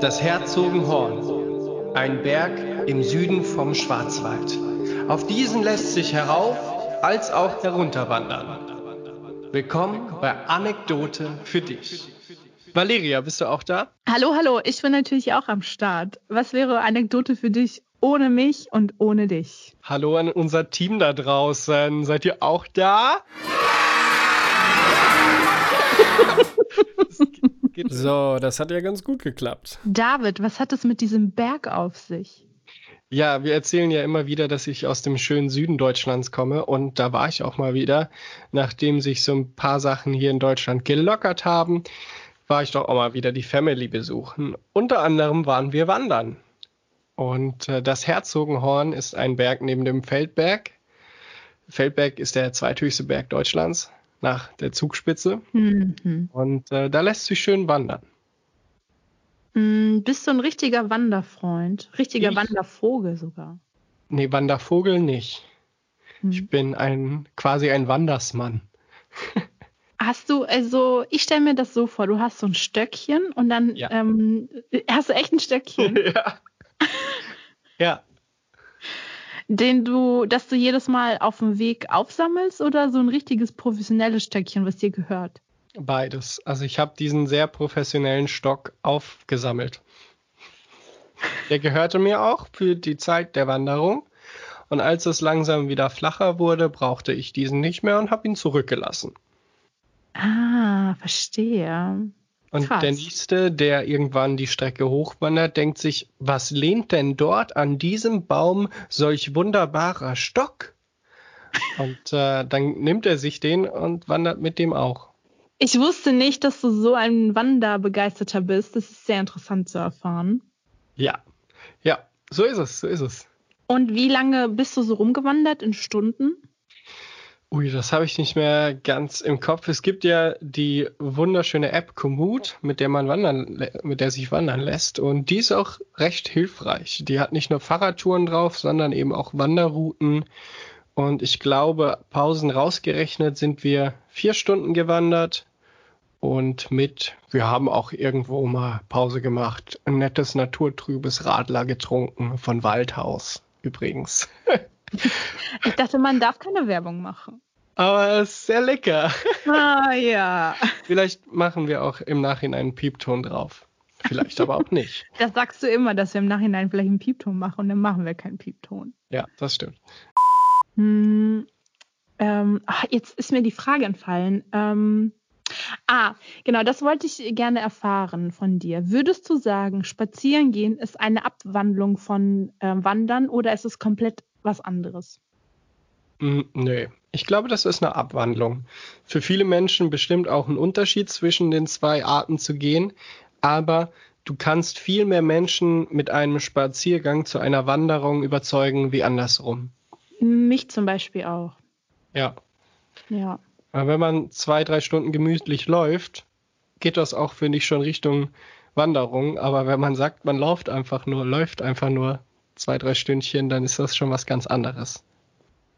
Das Herzogenhorn, ein Berg im Süden vom Schwarzwald. Auf diesen lässt sich herauf als auch herunterwandern. Willkommen bei Anekdote für dich. Valeria, bist du auch da? Hallo, hallo, ich bin natürlich auch am Start. Was wäre Anekdote für dich ohne mich und ohne dich? Hallo an unser Team da draußen. Seid ihr auch da? so, das hat ja ganz gut geklappt. David, was hat es mit diesem Berg auf sich? Ja, wir erzählen ja immer wieder, dass ich aus dem schönen Süden Deutschlands komme und da war ich auch mal wieder, nachdem sich so ein paar Sachen hier in Deutschland gelockert haben, war ich doch auch mal wieder die Family besuchen. Unter anderem waren wir wandern. Und äh, das Herzogenhorn ist ein Berg neben dem Feldberg. Feldberg ist der zweithöchste Berg Deutschlands nach der Zugspitze. Mhm. Und äh, da lässt sich schön wandern. Mhm, bist du ein richtiger Wanderfreund? Richtiger ich? Wandervogel sogar? Nee, Wandervogel nicht. Mhm. Ich bin ein quasi ein Wandersmann. Hast du, also ich stelle mir das so vor, du hast so ein Stöckchen und dann ja. ähm, hast du echt ein Stöckchen. ja. ja den du, dass du jedes Mal auf dem Weg aufsammelst oder so ein richtiges professionelles Stöckchen, was dir gehört? Beides. Also ich habe diesen sehr professionellen Stock aufgesammelt. Der gehörte mir auch für die Zeit der Wanderung. Und als es langsam wieder flacher wurde, brauchte ich diesen nicht mehr und habe ihn zurückgelassen. Ah, verstehe. Und Krass. der nächste, der irgendwann die Strecke hochwandert, denkt sich, was lehnt denn dort an diesem Baum solch wunderbarer Stock? Und äh, dann nimmt er sich den und wandert mit dem auch. Ich wusste nicht, dass du so ein Wanderbegeisterter bist. Das ist sehr interessant zu erfahren. Ja, ja, so ist es, so ist es. Und wie lange bist du so rumgewandert in Stunden? Ui, das habe ich nicht mehr ganz im Kopf. Es gibt ja die wunderschöne App Komoot, mit der man wandern, mit der sich wandern lässt. Und die ist auch recht hilfreich. Die hat nicht nur Fahrradtouren drauf, sondern eben auch Wanderrouten. Und ich glaube, Pausen rausgerechnet sind wir vier Stunden gewandert. Und mit, wir haben auch irgendwo mal Pause gemacht. Ein nettes naturtrübes Radler getrunken von Waldhaus übrigens. Ich dachte, man darf keine Werbung machen. Aber es ist sehr lecker. Ah ja. Vielleicht machen wir auch im Nachhinein einen Piepton drauf. Vielleicht aber auch nicht. Das sagst du immer, dass wir im Nachhinein vielleicht einen Piepton machen und dann machen wir keinen Piepton. Ja, das stimmt. Hm, ähm, ach, jetzt ist mir die Frage entfallen. Ähm, ah, genau, das wollte ich gerne erfahren von dir. Würdest du sagen, spazieren gehen ist eine Abwandlung von äh, Wandern oder ist es komplett was anderes? Mm, nee, ich glaube, das ist eine Abwandlung. Für viele Menschen bestimmt auch ein Unterschied zwischen den zwei Arten zu gehen, aber du kannst viel mehr Menschen mit einem Spaziergang zu einer Wanderung überzeugen wie andersrum. Mich zum Beispiel auch. Ja. Ja. Aber wenn man zwei, drei Stunden gemütlich läuft, geht das auch, finde ich, schon Richtung Wanderung. Aber wenn man sagt, man läuft einfach nur, läuft einfach nur, zwei, drei Stündchen, dann ist das schon was ganz anderes.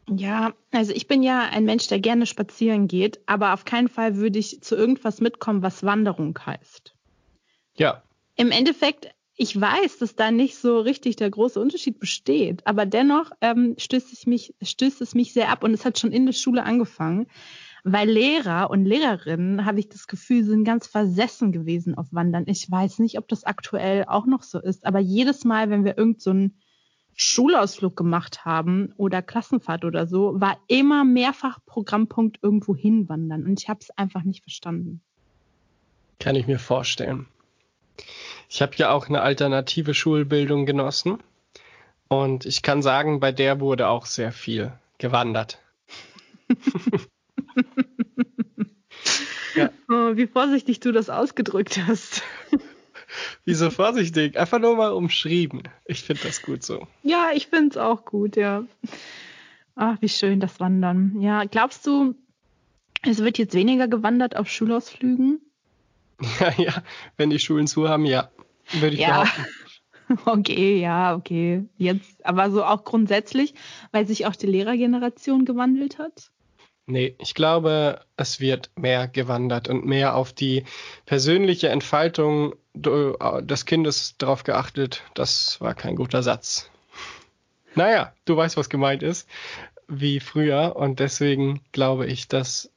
Ja, also ich bin ja ein Mensch, der gerne spazieren geht, aber auf keinen Fall würde ich zu irgendwas mitkommen, was Wanderung heißt. Ja. Im Endeffekt, ich weiß, dass da nicht so richtig der große Unterschied besteht, aber dennoch ähm, stößt, es mich, stößt es mich sehr ab und es hat schon in der Schule angefangen, weil Lehrer und Lehrerinnen, habe ich das Gefühl, sind ganz versessen gewesen auf Wandern. Ich weiß nicht, ob das aktuell auch noch so ist, aber jedes Mal, wenn wir irgend so Schulausflug gemacht haben oder Klassenfahrt oder so, war immer mehrfach Programmpunkt irgendwo hinwandern und ich habe es einfach nicht verstanden. Kann ich mir vorstellen. Ich habe ja auch eine alternative Schulbildung genossen und ich kann sagen, bei der wurde auch sehr viel gewandert. ja. oh, wie vorsichtig du das ausgedrückt hast. Wieso vorsichtig? Einfach nur mal umschrieben. Ich finde das gut so. Ja, ich finde es auch gut, ja. Ach, wie schön das Wandern. Ja, glaubst du, es wird jetzt weniger gewandert auf Schulausflügen? Ja, ja, wenn die Schulen zu haben, ja, würde ich ja. behaupten. Okay, ja, okay. Jetzt, aber so auch grundsätzlich, weil sich auch die Lehrergeneration gewandelt hat? Nee, ich glaube, es wird mehr gewandert und mehr auf die persönliche Entfaltung des Kindes darauf geachtet. Das war kein guter Satz. Naja, du weißt, was gemeint ist, wie früher. Und deswegen glaube ich, dass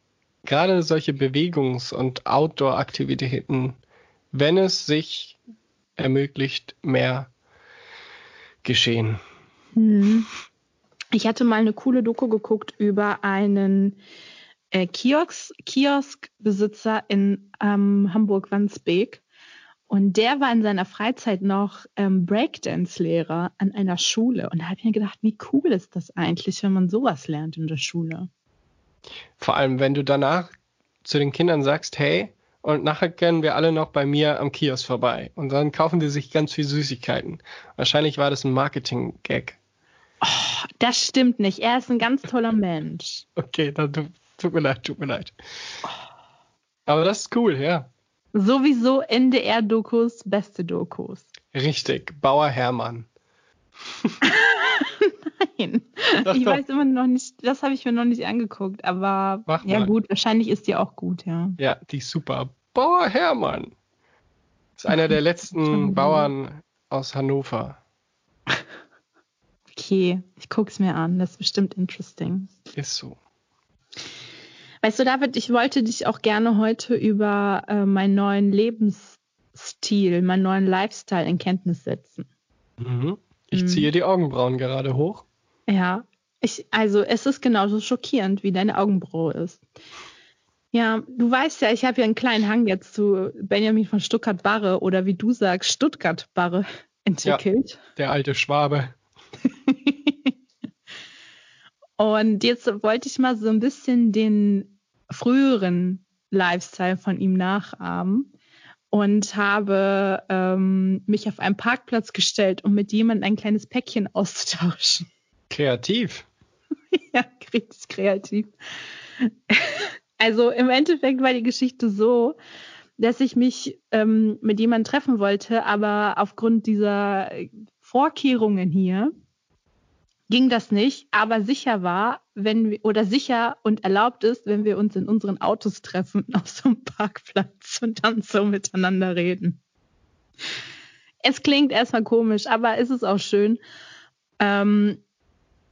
gerade solche Bewegungs- und Outdoor-Aktivitäten, wenn es sich ermöglicht, mehr geschehen. Hm. Ich hatte mal eine coole Doku geguckt über einen äh, Kiosk, Kioskbesitzer in ähm, Hamburg-Wandsbek. Und der war in seiner Freizeit noch ähm, Breakdance-Lehrer an einer Schule. Und da habe ich mir gedacht, wie cool ist das eigentlich, wenn man sowas lernt in der Schule? Vor allem, wenn du danach zu den Kindern sagst, hey, und nachher können wir alle noch bei mir am Kiosk vorbei. Und dann kaufen die sich ganz viel Süßigkeiten. Wahrscheinlich war das ein Marketing-Gag. Oh, das stimmt nicht. Er ist ein ganz toller Mensch. Okay, dann tut mir leid, tut mir leid. Aber das ist cool, ja. Sowieso NDR-Dokus, beste Dokus. Richtig, Bauer Hermann. Nein, doch, ich doch. weiß immer noch nicht, das habe ich mir noch nicht angeguckt, aber Mach ja mal. gut, wahrscheinlich ist die auch gut, ja. Ja, die ist super. Bauer Hermann. Ist einer der letzten Bauern aus Hannover. Okay, ich gucke es mir an. Das ist bestimmt interesting. Ist so. Weißt du, David, ich wollte dich auch gerne heute über äh, meinen neuen Lebensstil, meinen neuen Lifestyle in Kenntnis setzen. Mhm. Ich mhm. ziehe die Augenbrauen gerade hoch. Ja, ich, also es ist genauso schockierend, wie deine Augenbraue ist. Ja, du weißt ja, ich habe ja einen kleinen Hang jetzt zu Benjamin von Stuttgart-Barre oder wie du sagst, Stuttgart-Barre entwickelt. Ja, der alte Schwabe. Und jetzt wollte ich mal so ein bisschen den früheren Lifestyle von ihm nachahmen und habe ähm, mich auf einen Parkplatz gestellt, um mit jemandem ein kleines Päckchen auszutauschen. Kreativ. ja, richtig kreativ. Also im Endeffekt war die Geschichte so, dass ich mich ähm, mit jemandem treffen wollte, aber aufgrund dieser Vorkehrungen hier ging das nicht, aber sicher war, wenn wir, oder sicher und erlaubt ist, wenn wir uns in unseren Autos treffen auf so einem Parkplatz und dann so miteinander reden. Es klingt erstmal komisch, aber es ist auch schön. Ähm,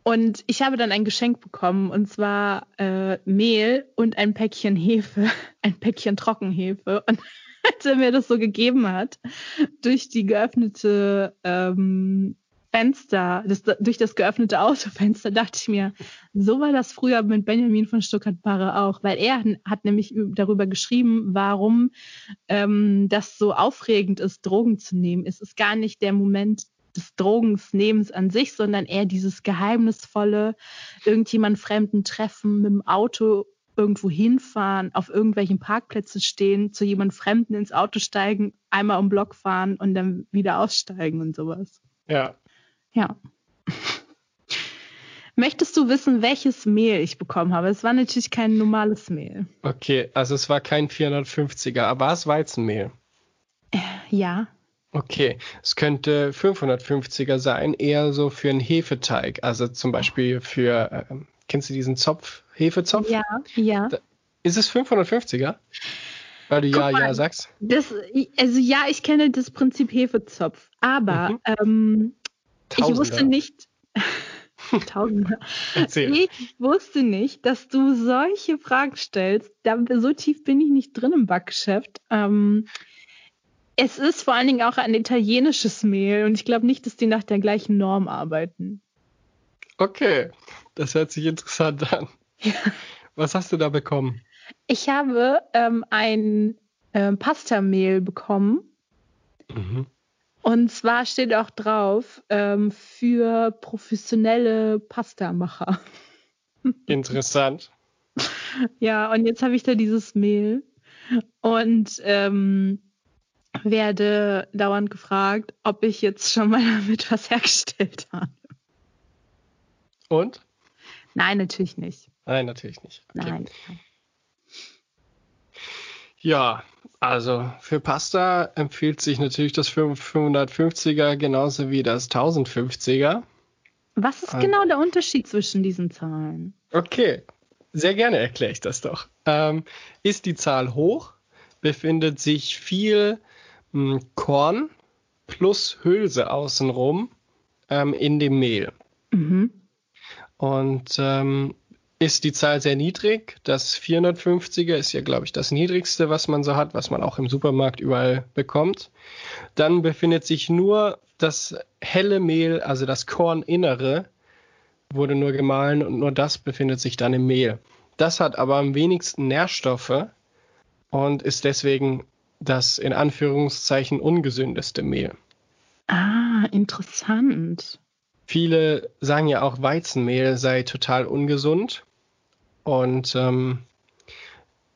und ich habe dann ein Geschenk bekommen und zwar äh, Mehl und ein Päckchen Hefe, ein Päckchen Trockenhefe. Und er mir das so gegeben hat, durch die geöffnete ähm, Fenster, das, durch das geöffnete Autofenster, dachte ich mir, so war das früher mit Benjamin von Stuttgart-Barre auch, weil er hat nämlich darüber geschrieben, warum ähm, das so aufregend ist, Drogen zu nehmen. Es ist gar nicht der Moment des Drogensnehmens an sich, sondern eher dieses geheimnisvolle, irgendjemand Fremden treffen, mit dem Auto irgendwo hinfahren, auf irgendwelchen Parkplätzen stehen, zu jemand Fremden ins Auto steigen, einmal um Block fahren und dann wieder aussteigen und sowas. Ja, ja. Möchtest du wissen, welches Mehl ich bekommen habe? Es war natürlich kein normales Mehl. Okay, also es war kein 450er, aber es Weizenmehl. Äh, ja. Okay, es könnte 550er sein, eher so für einen Hefeteig. Also zum Beispiel für, äh, kennst du diesen Zopf, Hefezopf? Ja, ja. Da, ist es 550er? Weil du Guck ja, mal, ja sagst. Das, also ja, ich kenne das Prinzip Hefezopf, aber mhm. ähm. Ich wusste nicht. Tausender. Erzähl. Ich wusste nicht, dass du solche Fragen stellst. Da, so tief bin ich nicht drin im Backgeschäft. Ähm, es ist vor allen Dingen auch ein italienisches Mehl und ich glaube nicht, dass die nach der gleichen Norm arbeiten. Okay, das hört sich interessant an. Ja. Was hast du da bekommen? Ich habe ähm, ein äh, Pastamehl bekommen. Mhm. Und zwar steht auch drauf ähm, für professionelle Pastamacher. Interessant. ja, und jetzt habe ich da dieses Mehl und ähm, werde dauernd gefragt, ob ich jetzt schon mal damit was hergestellt habe. Und? Nein, natürlich nicht. Nein, natürlich nicht. Okay. Nein. Ja, also für Pasta empfiehlt sich natürlich das 550er genauso wie das 1050er. Was ist genau der Unterschied zwischen diesen Zahlen? Okay, Sehr gerne erkläre ich das doch. Ähm, ist die Zahl hoch, befindet sich viel mh, hm, Korn plus Hülse außenrum ähm, in dem Mehl. Mhm. Und ähm, ist die Zahl sehr niedrig. Das 450er ist ja, glaube ich, das niedrigste, was man so hat, was man auch im Supermarkt überall bekommt. Dann befindet sich nur das helle Mehl, also das Korninnere, wurde nur gemahlen und nur das befindet sich dann im Mehl. Das hat aber am wenigsten Nährstoffe und ist deswegen das in Anführungszeichen ungesündeste Mehl. Ah, interessant. Viele sagen ja auch, Weizenmehl sei total ungesund. Und ähm,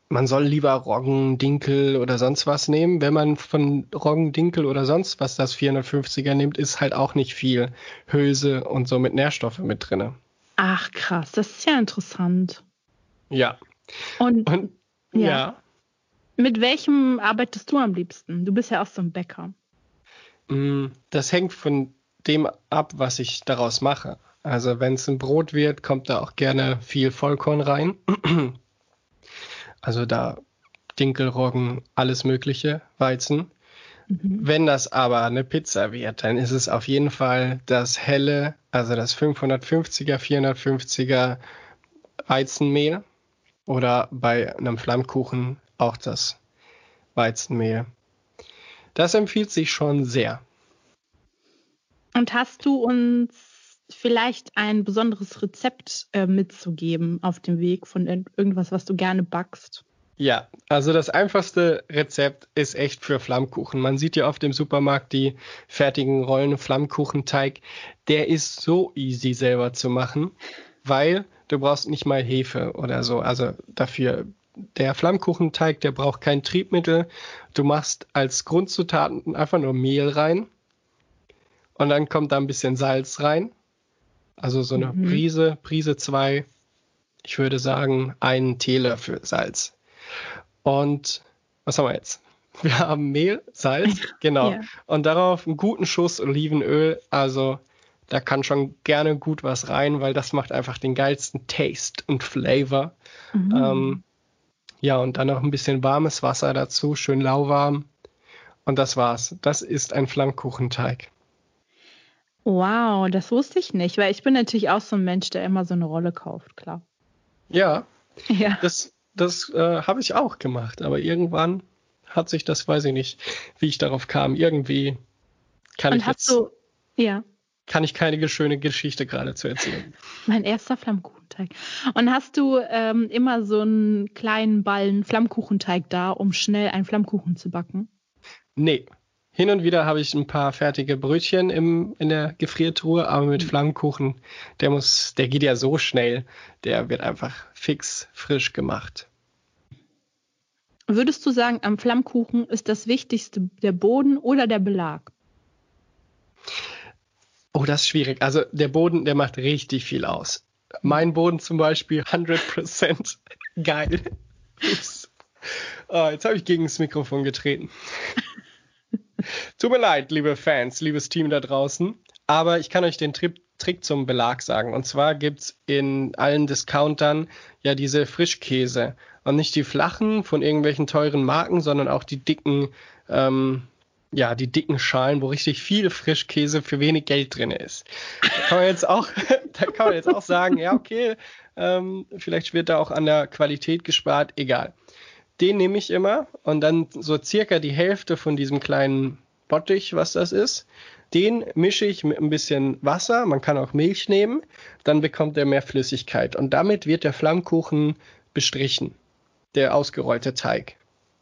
man soll lieber Roggen, Dinkel oder sonst was nehmen. Wenn man von Roggen, Dinkel oder sonst was das 450er nimmt, ist halt auch nicht viel Hülse und somit Nährstoffe mit drin. Ach krass, das ist ja interessant. Ja. Und, und ja. ja. Mit welchem arbeitest du am liebsten? Du bist ja auch so ein Bäcker. Mm, das hängt von dem ab, was ich daraus mache. Also wenn es ein Brot wird, kommt da auch gerne viel Vollkorn rein. Also da Dinkelroggen, alles Mögliche, Weizen. Mhm. Wenn das aber eine Pizza wird, dann ist es auf jeden Fall das helle, also das 550er, 450er Weizenmehl oder bei einem Flammkuchen auch das Weizenmehl. Das empfiehlt sich schon sehr. Und hast du uns vielleicht ein besonderes Rezept äh, mitzugeben auf dem Weg von irgendwas, was du gerne backst? Ja, also das einfachste Rezept ist echt für Flammkuchen. Man sieht ja oft im Supermarkt die fertigen Rollen Flammkuchenteig. Der ist so easy selber zu machen, weil du brauchst nicht mal Hefe oder so. Also dafür der Flammkuchenteig, der braucht kein Triebmittel. Du machst als Grundzutaten einfach nur Mehl rein und dann kommt da ein bisschen Salz rein. Also so eine mhm. Prise, Prise zwei. Ich würde sagen, einen Teelöffel Salz. Und was haben wir jetzt? Wir haben Mehl, Salz, genau. ja. Und darauf einen guten Schuss Olivenöl. Also da kann schon gerne gut was rein, weil das macht einfach den geilsten Taste und Flavor. Mhm. Ähm, ja, und dann noch ein bisschen warmes Wasser dazu, schön lauwarm. Und das war's. Das ist ein Flammkuchenteig. Wow, das wusste ich nicht, weil ich bin natürlich auch so ein Mensch, der immer so eine Rolle kauft, klar. Ja, ja. das, das äh, habe ich auch gemacht, aber irgendwann hat sich das, weiß ich nicht, wie ich darauf kam. Irgendwie kann Und ich jetzt, du, ja. kann ich keine schöne Geschichte gerade zu erzählen. Mein erster Flammkuchenteig. Und hast du ähm, immer so einen kleinen Ballen Flammkuchenteig da, um schnell einen Flammkuchen zu backen? Nee, hin und wieder habe ich ein paar fertige Brötchen im, in der Gefriertruhe, aber mit mhm. Flammkuchen, der muss, der geht ja so schnell, der wird einfach fix frisch gemacht. Würdest du sagen, am Flammkuchen ist das Wichtigste der Boden oder der Belag? Oh, das ist schwierig. Also der Boden, der macht richtig viel aus. Mein Boden zum Beispiel 100% geil. Ups. Oh, jetzt habe ich gegen das Mikrofon getreten. Tut mir leid, liebe Fans, liebes Team da draußen, aber ich kann euch den Trip Trick zum Belag sagen. Und zwar gibt es in allen Discountern ja diese Frischkäse. Und nicht die flachen von irgendwelchen teuren Marken, sondern auch die dicken, ähm, ja, die dicken Schalen, wo richtig viel Frischkäse für wenig Geld drin ist. Da kann man jetzt auch, da kann man jetzt auch sagen, ja, okay, ähm, vielleicht wird da auch an der Qualität gespart, egal. Den nehme ich immer und dann so circa die Hälfte von diesem kleinen Bottich, was das ist. Den mische ich mit ein bisschen Wasser, man kann auch Milch nehmen, dann bekommt er mehr Flüssigkeit und damit wird der Flammkuchen bestrichen, der ausgerollte Teig.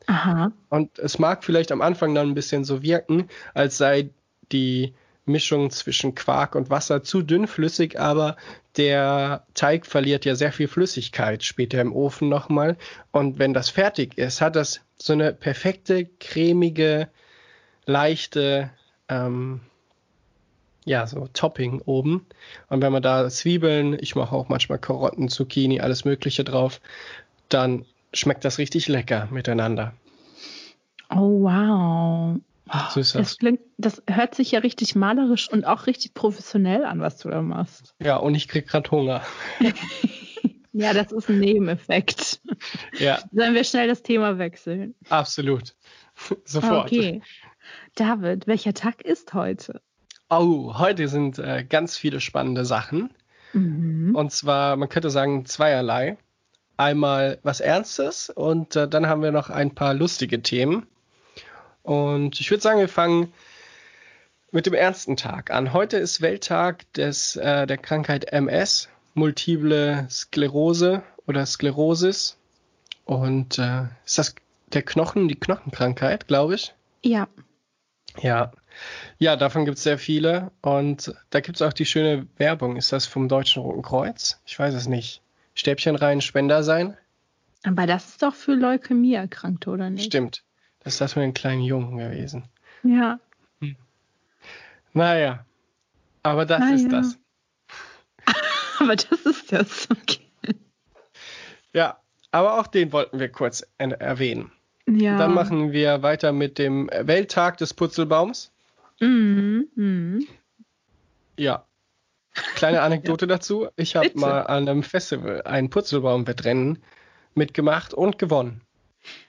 Aha. Und es mag vielleicht am Anfang dann ein bisschen so wirken, als sei die Mischung zwischen Quark und Wasser zu dünnflüssig, aber der Teig verliert ja sehr viel Flüssigkeit später im Ofen nochmal. Und wenn das fertig ist, hat das so eine perfekte, cremige, leichte, ähm, ja, so Topping oben. Und wenn man da Zwiebeln, ich mache auch manchmal Karotten, Zucchini, alles Mögliche drauf, dann schmeckt das richtig lecker miteinander. Oh, wow. So ist das. Das, klingt, das hört sich ja richtig malerisch und auch richtig professionell an, was du da machst. Ja, und ich krieg gerade Hunger. Ja, das ist ein Nebeneffekt. Ja. Sollen wir schnell das Thema wechseln? Absolut. Sofort. Okay. David, welcher Tag ist heute? Oh, heute sind äh, ganz viele spannende Sachen. Mhm. Und zwar, man könnte sagen, zweierlei. Einmal was Ernstes und äh, dann haben wir noch ein paar lustige Themen. Und ich würde sagen, wir fangen mit dem ersten Tag an. Heute ist Welttag des, äh, der Krankheit MS, multiple Sklerose oder Sklerosis. Und äh, ist das der Knochen, die Knochenkrankheit, glaube ich? Ja. Ja. Ja, davon gibt es sehr viele. Und da gibt es auch die schöne Werbung. Ist das vom Deutschen Roten Kreuz? Ich weiß es nicht. Stäbchen rein, Spender sein? Aber das ist doch für Leukämie Erkrankte, oder nicht? Stimmt. Ist das mit den kleinen Jungen gewesen. Ja. Naja. Aber das Naja. ist das. Aber das ist das. Okay. Ja. Aber auch den wollten wir kurz en- erwähnen. Ja. Dann machen wir weiter mit dem Welttag des Putzelbaums. Mhm. Mhm. Ja. Kleine Anekdote dazu. Ich habe mal an einem Festival ein Putzelbaum-Wettrennen mitgemacht und gewonnen.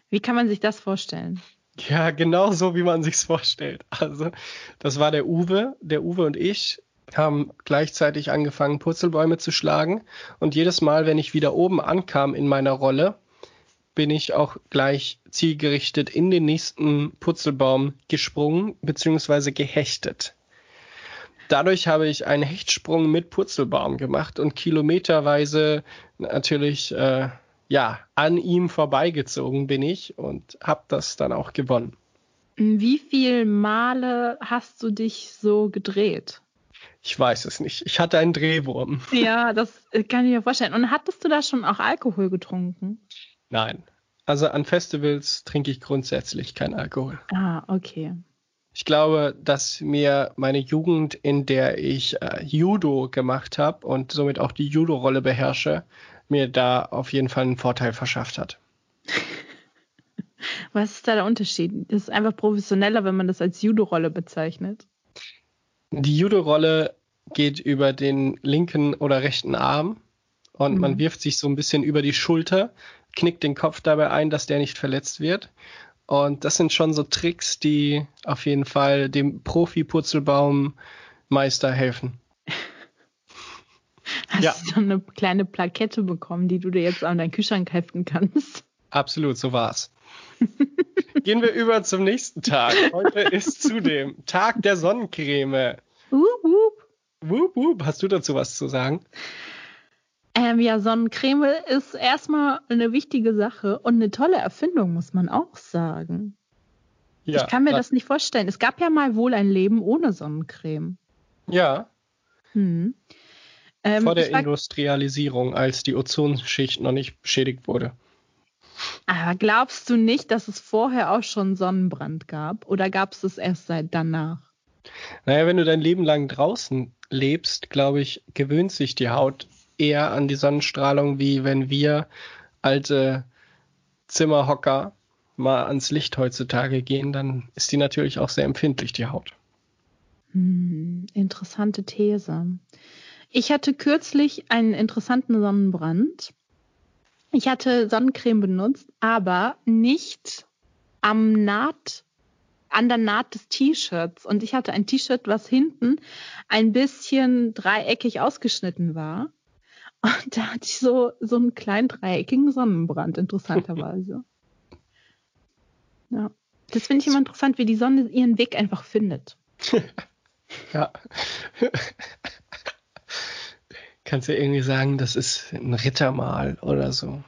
Wie kann man sich das vorstellen? Ja, genau so, wie man sich's vorstellt. Also, das war der Uwe. Der Uwe und ich haben gleichzeitig angefangen, Purzelbäume zu schlagen. Und jedes Mal, wenn ich wieder oben ankam in meiner Rolle, bin ich auch gleich zielgerichtet in den nächsten Purzelbaum gesprungen bzw. gehechtet. Dadurch habe ich einen Hechtsprung mit Purzelbaum gemacht und kilometerweise natürlich äh, ja an ihm vorbeigezogen bin ich und habe das dann auch gewonnen. Wie viele Male hast du dich so gedreht? Ich weiß es nicht. Ich hatte einen Drehwurm. Ja, das kann ich mir vorstellen. Und hattest du da schon auch Alkohol getrunken? Nein. Also an Festivals trinke ich grundsätzlich keinen Alkohol. Ah, okay. Ich glaube, dass mir meine Jugend, in der ich äh, Judo gemacht habe und somit auch die Judo-Rolle beherrsche, mir da auf jeden Fall einen Vorteil verschafft hat. Was ist da der Unterschied? Das ist einfach professioneller, wenn man das als Judo-Rolle bezeichnet. Die Judo-Rolle geht über den linken oder rechten Arm und Mhm. man wirft sich so ein bisschen über die Schulter, knickt den Kopf dabei ein, dass der nicht verletzt wird. Und das sind schon so Tricks, die auf jeden Fall dem Profi-Purzelbaum-Meister helfen. Hast Ja. du so eine kleine Plakette bekommen, die du dir jetzt an deinen Kühlschrank heften kannst? Absolut, so war's. Gehen wir über zum nächsten Tag. Heute ist zudem Tag der Sonnencreme. Wup, wup. Wup, wup. Hast du dazu was zu sagen? Ähm, ja, Sonnencreme ist erstmal eine wichtige Sache und eine tolle Erfindung, muss man auch sagen. Ja, ich kann mir das nicht vorstellen. Es gab ja mal wohl ein Leben ohne Sonnencreme. Ja, Hm. Ähm, vor der Industrialisierung, als die Ozonschicht noch nicht beschädigt wurde. aber glaubst du nicht, dass es vorher auch schon Sonnenbrand gab? Oder gab es es erst seit danach? Naja, wenn du dein Leben lang draußen lebst, glaube ich, gewöhnt sich die Haut eher an die Sonnenstrahlung, wie wenn wir alte Zimmerhocker mal ans Licht heutzutage gehen, dann ist die natürlich auch sehr empfindlich, die Haut. Hm, interessante These. Ich hatte kürzlich einen interessanten Sonnenbrand. Ich hatte Sonnencreme benutzt, aber nicht am Naht, an der Naht des T-Shirts. Und ich hatte ein T-Shirt, was hinten ein bisschen dreieckig ausgeschnitten war. Und da hatte ich so, so einen kleinen dreieckigen Sonnenbrand, interessanterweise. ja. Das finde ich immer interessant, wie die Sonne ihren Weg einfach findet. Ja. Kannst du irgendwie sagen, das ist ein Rittermal oder so.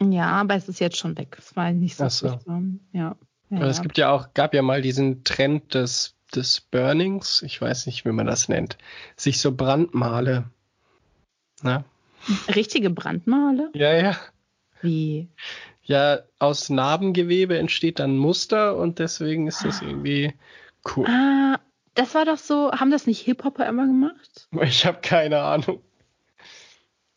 Ja, aber es ist jetzt schon weg. Es war nicht so. Ach so. Ja. ja, Aber es ja. gibt ja auch, gab ja mal diesen Trend des, des Burnings, ich weiß nicht, wie man das nennt, sich so Brandmale. Na? Richtige Brandmale? Ja, ja. Wie? Ja, aus Narbengewebe entsteht dann Muster und deswegen ist das irgendwie cool. Ah, das war doch so, haben das nicht Hip-Hopper immer gemacht? Ich habe keine Ahnung.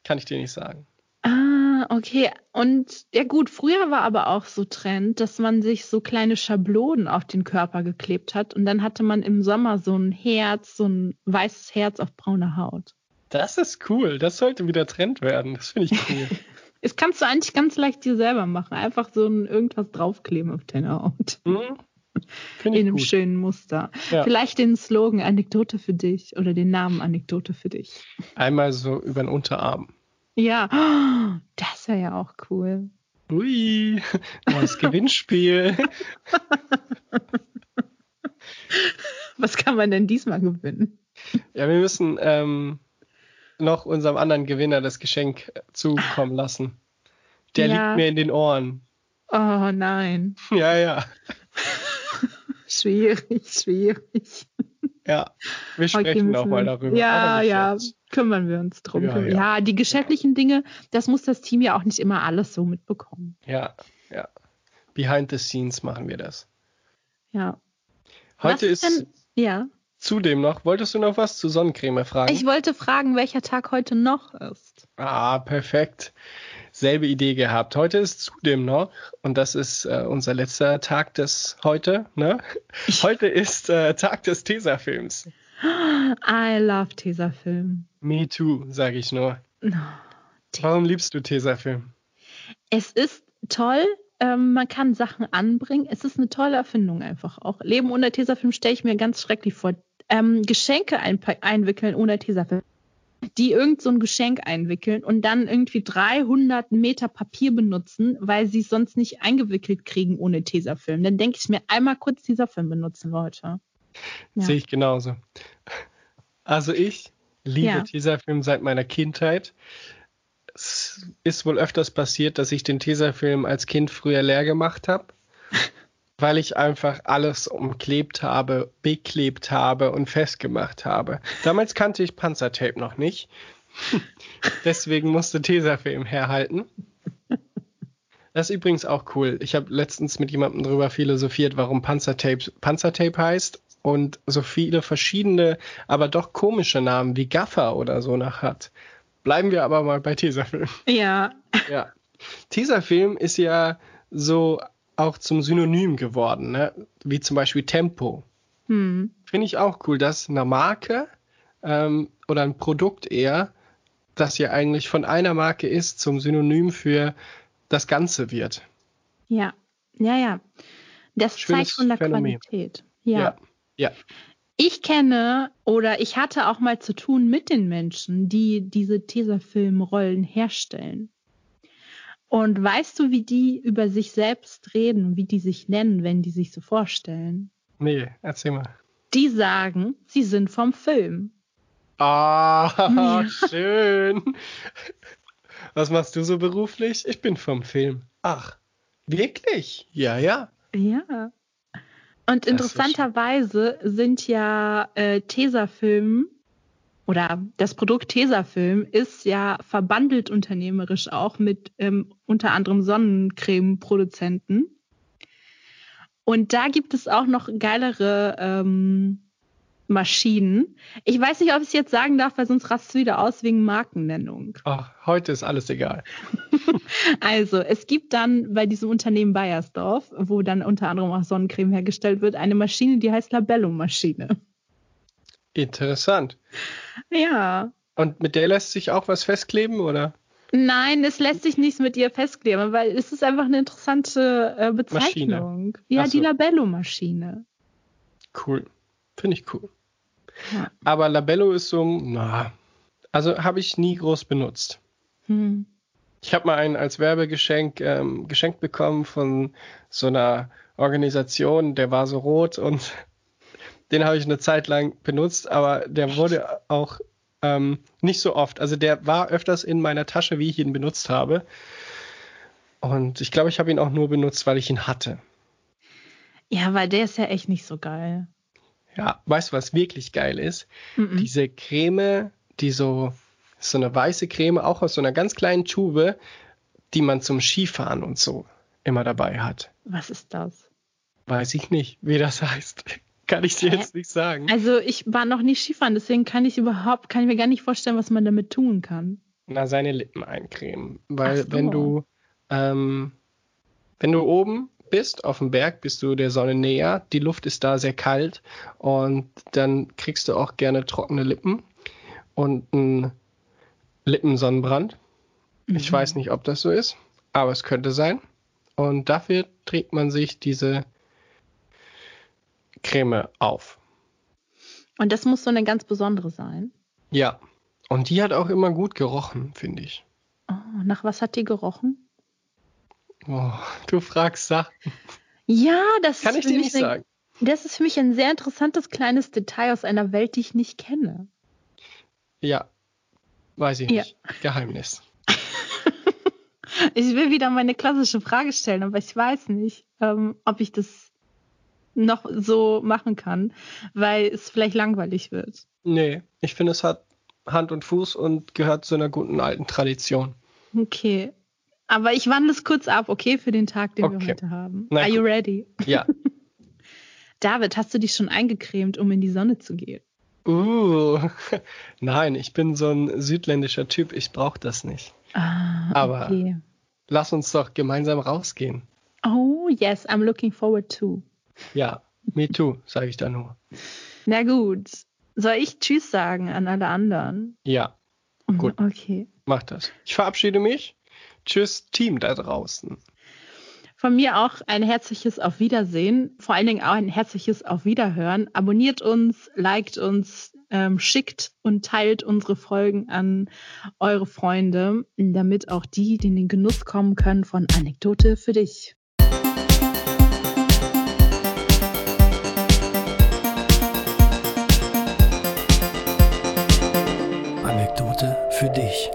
Kann ich dir nicht sagen. Ah, okay. Und ja gut, früher war aber auch so Trend, dass man sich so kleine Schablonen auf den Körper geklebt hat und dann hatte man im Sommer so ein Herz, so ein weißes Herz auf brauner Haut. Das ist cool. Das sollte wieder Trend werden. Das finde ich cool. das kannst du eigentlich ganz leicht dir selber machen. Einfach so ein irgendwas draufkleben auf deine Haut. Mhm. In einem gut. schönen Muster. Ja. Vielleicht den Slogan Anekdote für dich oder den Namen Anekdote für dich. Einmal so über den Unterarm. Ja, das wäre ja auch cool. Ui, neues Gewinnspiel. Was kann man denn diesmal gewinnen? Ja, wir müssen ähm, noch unserem anderen Gewinner das Geschenk zukommen lassen. Der ja. liegt mir in den Ohren. Oh nein. Ja, ja. Schwierig, schwierig. Ja, wir sprechen nochmal darüber. Ja, ja, kümmern wir uns drum. Ja, ja. ja, die geschäftlichen Dinge, das muss das Team ja auch nicht immer alles so mitbekommen. Ja, ja. Behind the scenes machen wir das. Ja. Heute ist, ist denn, ja. zudem noch, wolltest du noch was zu Sonnencreme fragen? Ich wollte fragen, welcher Tag heute noch ist. Ah, perfekt selbe Idee gehabt. Heute ist zudem noch, und das ist äh, unser letzter Tag des heute, ne? Heute ist äh, Tag des Tesafilms. I love Tesafilm. Me too, sage ich nur. Oh, Warum liebst du Tesafilm? Es ist toll. Ähm, man kann Sachen anbringen. Es ist eine tolle Erfindung einfach auch. Leben ohne Tesafilm stelle ich mir ganz schrecklich vor. Ähm, Geschenke einwickeln ohne Tesafilm die irgend so ein Geschenk einwickeln und dann irgendwie 300 Meter Papier benutzen, weil sie es sonst nicht eingewickelt kriegen ohne Tesafilm. Dann denke ich mir einmal kurz Tesafilm benutzen, Leute. Ja. Sehe ich genauso. Also ich liebe ja. Tesafilm seit meiner Kindheit. Es ist wohl öfters passiert, dass ich den Tesafilm als Kind früher leer gemacht habe weil ich einfach alles umklebt habe, beklebt habe und festgemacht habe. Damals kannte ich Panzertape noch nicht. Deswegen musste Tesafilm herhalten. Das ist übrigens auch cool. Ich habe letztens mit jemandem darüber philosophiert, warum Panzertape Panzertape heißt und so viele verschiedene, aber doch komische Namen wie Gaffer oder so nach hat. Bleiben wir aber mal bei Tesafilm. Ja. Ja. Tesafilm ist ja so auch zum Synonym geworden, ne? wie zum Beispiel Tempo. Hm. Finde ich auch cool, dass eine Marke ähm, oder ein Produkt eher, das ja eigentlich von einer Marke ist, zum Synonym für das Ganze wird. Ja, ja, ja. Das Schönes zeigt von der Phänomen. Qualität. Ja. ja. ja. Ich kenne oder ich hatte auch mal zu tun mit den Menschen, die diese Tesafilm-Rollen herstellen. Und weißt du, wie die über sich selbst reden, wie die sich nennen, wenn die sich so vorstellen? Nee, erzähl mal. Die sagen, sie sind vom Film. Ah, ja. schön. Was machst du so beruflich? Ich bin vom Film. Ach, wirklich? Ja, ja. Ja. Und interessanterweise sind ja äh, Tesafilm oder das Produkt Tesafilm ist ja verbandelt unternehmerisch auch mit ähm, unter anderem Sonnencreme-Produzenten. Und da gibt es auch noch geilere ähm, Maschinen. Ich weiß nicht, ob ich es jetzt sagen darf, weil sonst rast es wieder aus wegen Markennennung. Ach, heute ist alles egal. also, es gibt dann bei diesem Unternehmen Bayersdorf, wo dann unter anderem auch Sonnencreme hergestellt wird, eine Maschine, die heißt Labello-Maschine. Interessant. Ja. Und mit der lässt sich auch was festkleben, oder? Nein, es lässt sich nichts mit ihr festkleben, weil es ist einfach eine interessante äh, Bezeichnung. Maschine. Ja, so. die Labello-Maschine. Cool. Finde ich cool. Ja. Aber Labello ist so, na, also habe ich nie groß benutzt. Hm. Ich habe mal einen als Werbegeschenk ähm, geschenkt bekommen von so einer Organisation, der war so rot und den habe ich eine Zeit lang benutzt, aber der wurde auch ähm, nicht so oft. Also der war öfters in meiner Tasche, wie ich ihn benutzt habe. Und ich glaube, ich habe ihn auch nur benutzt, weil ich ihn hatte. Ja, weil der ist ja echt nicht so geil. Ja, weißt du, was wirklich geil ist? Mm -mm. Diese Creme, die so, so eine weiße Creme, auch aus so einer ganz kleinen Tube, die man zum Skifahren und so immer dabei hat. Was ist das? Weiß ich nicht, wie das heißt. Kann ich dir jetzt nicht sagen. Also ich war noch nie Skifahren, deswegen kann ich überhaupt, kann ich mir gar nicht vorstellen, was man damit tun kann. Na, seine Lippen eincremen. Weil so. wenn du, ähm, wenn du oben bist, auf dem Berg, bist du der Sonne näher, die Luft ist da sehr kalt und dann kriegst du auch gerne trockene Lippen und ein Lippensonnenbrand. Mhm. Ich weiß nicht, ob das so ist, aber es könnte sein. Und dafür trägt man sich diese Creme auf. Und das muss so eine ganz besondere sein. Ja. Und die hat auch immer gut gerochen, finde ich. Oh, nach was hat die gerochen? Oh, du fragst Sachen. Ja, das kann ich dir nicht eine, sagen. Das ist für mich ein sehr interessantes kleines Detail aus einer Welt, die ich nicht kenne. Ja, weiß ich nicht. Ja. Geheimnis. ich will wieder meine klassische Frage stellen, aber ich weiß nicht, ähm, ob ich das noch so machen kann, weil es vielleicht langweilig wird. Nee, ich finde, es hat Hand und Fuß und gehört zu einer guten alten Tradition. Okay. Aber ich wandle es kurz ab, okay, für den Tag, den okay. wir heute haben. Na, Are you ready? Ja. David, hast du dich schon eingecremt, um in die Sonne zu gehen? Uh, nein, ich bin so ein südländischer Typ, ich brauche das nicht. Ah, Aber okay. lass uns doch gemeinsam rausgehen. Oh, yes, I'm looking forward to. Ja, me too, sage ich da nur. Na gut. Soll ich Tschüss sagen an alle anderen? Ja. Gut. Okay. Mach das. Ich verabschiede mich. Tschüss, Team da draußen. Von mir auch ein herzliches Auf Wiedersehen, vor allen Dingen auch ein herzliches Auf Wiederhören. Abonniert uns, liked uns, ähm, schickt und teilt unsere Folgen an eure Freunde, damit auch die, die in den Genuss kommen können von Anekdote für dich. für dich.